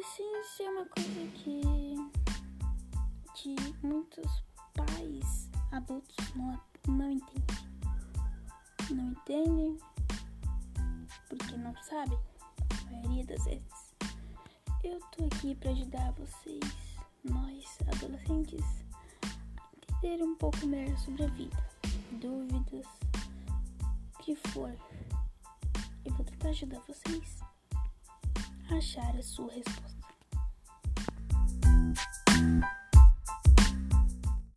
Essa é uma coisa que, que muitos pais adultos não, não entendem. Não entendem porque não sabem, a maioria das vezes. Eu tô aqui para ajudar vocês, nós adolescentes, a entender um pouco melhor sobre a vida, dúvidas, o que for. Eu vou tentar ajudar vocês achar a sua resposta.